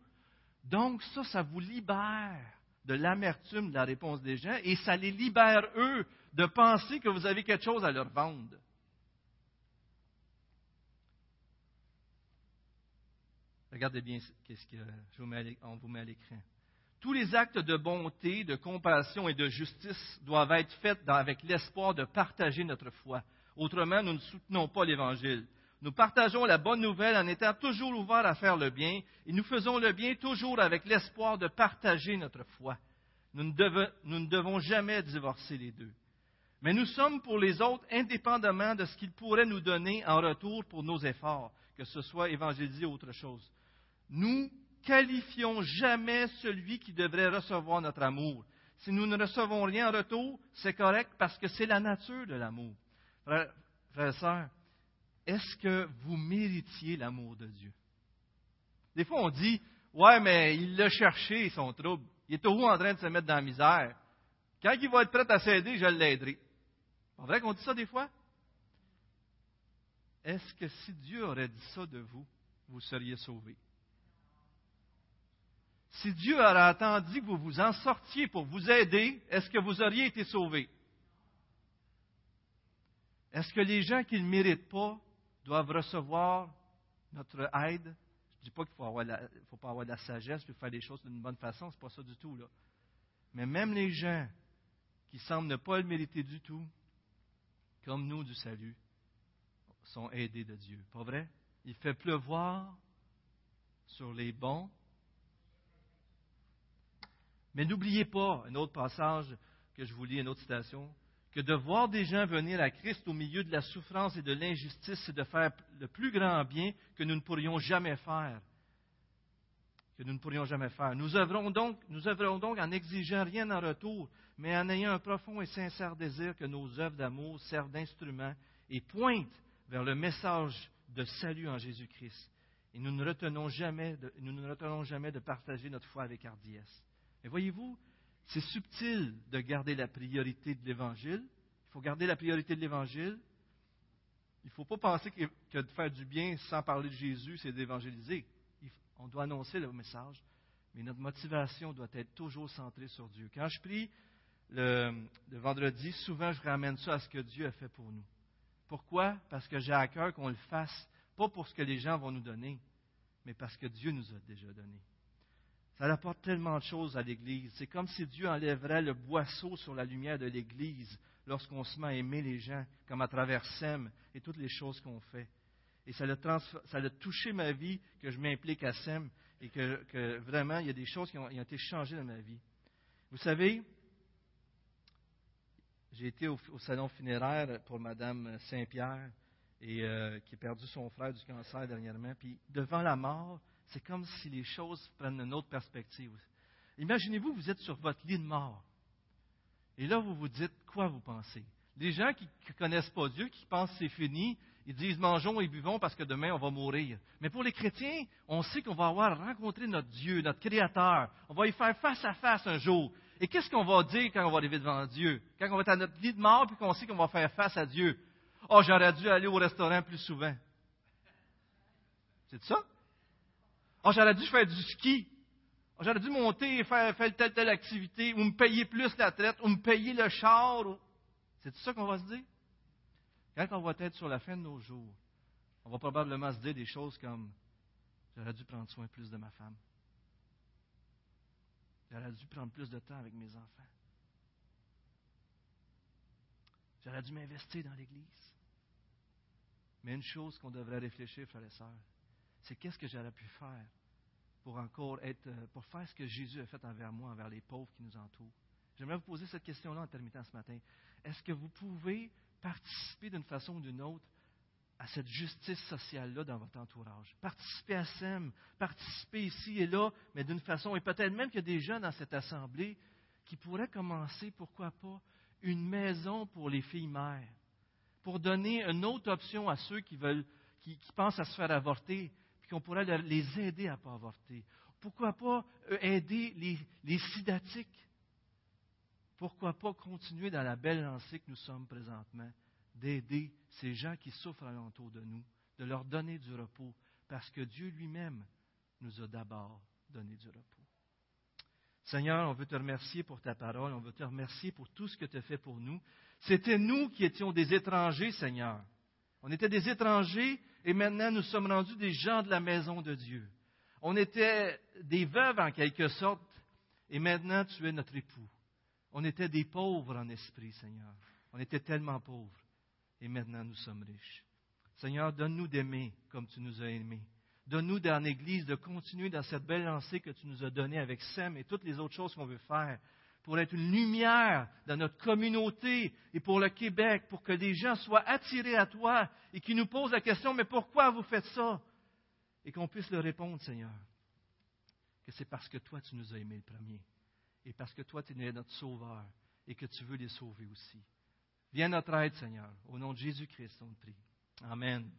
S1: Donc ça, ça vous libère de l'amertume de la réponse des gens et ça les libère eux de penser que vous avez quelque chose à leur vendre. Regardez bien ce que vous on vous met à l'écran. Tous les actes de bonté, de compassion et de justice doivent être faits avec l'espoir de partager notre foi. Autrement, nous ne soutenons pas l'Évangile. Nous partageons la bonne nouvelle en étant toujours ouverts à faire le bien et nous faisons le bien toujours avec l'espoir de partager notre foi. Nous ne, devons, jamais divorcer les deux. Mais nous sommes pour les autres indépendamment de ce qu'ils pourraient nous donner en retour pour nos efforts, que ce soit évangéliser ou autre chose nous qualifions jamais celui qui devrait recevoir notre amour. Si nous ne recevons rien en retour, c'est correct parce que c'est la nature de l'amour. Frères et sœurs, est-ce que vous méritiez l'amour de Dieu? Des fois, on dit, ouais, mais il l'a cherché, son trouble. Il est haut en train de se mettre dans la misère. Quand il va être prêt à s'aider, je l'aiderai. C'est vrai qu'on dit ça des fois? Est-ce que si Dieu aurait dit ça de vous, vous seriez sauvés? Si Dieu aurait attendu que vous vous en sortiez pour vous aider, est-ce que vous auriez été sauvés? Est-ce que les gens qui ne méritent pas doivent recevoir notre aide? Je ne dis pas qu'il ne faut, pas avoir de la sagesse pour faire les choses d'une bonne façon, ce n'est pas ça du tout. Là. Mais même les gens qui semblent ne pas le mériter du tout, comme nous du salut, sont aidés de Dieu. Pas vrai? Il fait pleuvoir sur les bons mais n'oubliez pas, un autre passage que je vous lis, une autre citation, que de voir des gens venir à Christ au milieu de la souffrance et de l'injustice, c'est de faire le plus grand bien que nous ne pourrions jamais faire. Que nous ne pourrions jamais faire. Nous œuvrons donc, nous œuvrons donc en n'exigeant rien en retour, mais en ayant un profond et sincère désir que nos œuvres d'amour servent d'instrument et pointent vers le message de salut en Jésus-Christ. Et nous ne retenons jamais de, nous ne retenons jamais de partager notre foi avec hardiesse. Mais voyez-vous, c'est subtil de garder la priorité de l'Évangile. Il faut garder la priorité de l'Évangile. Il ne faut pas penser que, de faire du bien sans parler de Jésus, c'est d'évangéliser. On doit annoncer le message, mais notre motivation doit être toujours centrée sur Dieu. Quand je prie le, le vendredi, souvent je ramène ça à ce que Dieu a fait pour nous. Pourquoi? Parce que j'ai à cœur qu'on le fasse, pas pour ce que les gens vont nous donner, mais parce que Dieu nous a déjà donné. Ça apporte tellement de choses à l'Église. C'est comme si Dieu enlèverait le boisseau sur la lumière de l'Église lorsqu'on se met à aimer les gens, comme à travers SEM et toutes les choses qu'on fait. Et ça a, touché ma vie que je m'implique à SEM et que, vraiment, il y a des choses qui ont, été changées dans ma vie. Vous savez, j'ai été au, salon funéraire pour Mme Saint-Pierre et euh, qui a perdu son frère du cancer dernièrement. Puis devant la mort, c'est comme si les choses prennent une autre perspective. Imaginez-vous, vous êtes sur votre lit de mort. Et là, vous vous dites, quoi vous pensez? Les gens qui ne connaissent pas Dieu, qui pensent que c'est fini, ils disent mangeons et buvons parce que demain on va mourir. Mais pour les chrétiens, on sait qu'on va avoir rencontré notre Dieu, notre Créateur. On va y faire face à face un jour. Et qu'est-ce qu'on va dire quand on va arriver devant Dieu? Quand on va être à notre lit de mort puis qu'on sait qu'on va faire face à Dieu. Oh, j'aurais dû aller au restaurant plus souvent. C'est ça? Oh, j'aurais dû faire du ski. Oh, j'aurais dû monter et faire, faire telle, telle activité, ou me payer plus la traite, ou me payer le char. C'est tout ça qu'on va se dire? Quand on va être sur la fin de nos jours, on va probablement se dire des choses comme J'aurais dû prendre soin plus de ma femme. J'aurais dû prendre plus de temps avec mes enfants. J'aurais dû m'investir dans l'Église. Mais une chose qu'on devrait réfléchir, frères et sœurs, c'est qu'est-ce que j'aurais pu faire pour encore être, euh, pour faire ce que Jésus a fait envers moi, envers les pauvres qui nous entourent. J'aimerais vous poser cette question-là en terminant ce matin. Est-ce que vous pouvez participer d'une façon ou d'une autre à cette justice sociale-là dans votre entourage? Participer à SEM, participer ici et là, mais d'une façon, et peut-être même qu'il y a des gens dans cette assemblée qui pourraient commencer, pourquoi pas, une maison pour les filles mères, pour donner une autre option à ceux qui veulent, qui, qui pensent à se faire avorter, puis qu'on pourrait les aider à ne pas avorter. Pourquoi pas euh, aider les, les sidatiques? Pourquoi pas continuer dans la belle lancée que nous sommes présentement, d'aider ces gens qui souffrent alentour de nous, de leur donner du repos, parce que Dieu lui-même nous a d'abord donné du repos. Seigneur, on veut te remercier pour ta parole, on veut te remercier pour tout ce que tu as fait pour nous. C'était nous qui étions des étrangers, Seigneur. On était des étrangers et maintenant nous sommes rendus des gens de la maison de Dieu. On était des veuves en quelque sorte et maintenant tu es notre époux. On était des pauvres en esprit, Seigneur. On était tellement pauvres et maintenant nous sommes riches. Seigneur, donne-nous d'aimer comme tu nous as aimés. Donne-nous dans l'Église de continuer dans cette belle lancée que tu nous as donnée avec SEM et toutes les autres choses qu'on veut faire pour être une lumière dans notre communauté et pour le Québec, pour que des gens soient attirés à toi et qui nous posent la question, mais pourquoi vous faites ça? Et qu'on puisse leur répondre, Seigneur, que c'est parce que toi, tu nous as aimés le premier et parce que toi, tu es notre sauveur et que tu veux les sauver aussi. Viens notre aide, Seigneur. Au nom de Jésus-Christ, on te prie. Amen.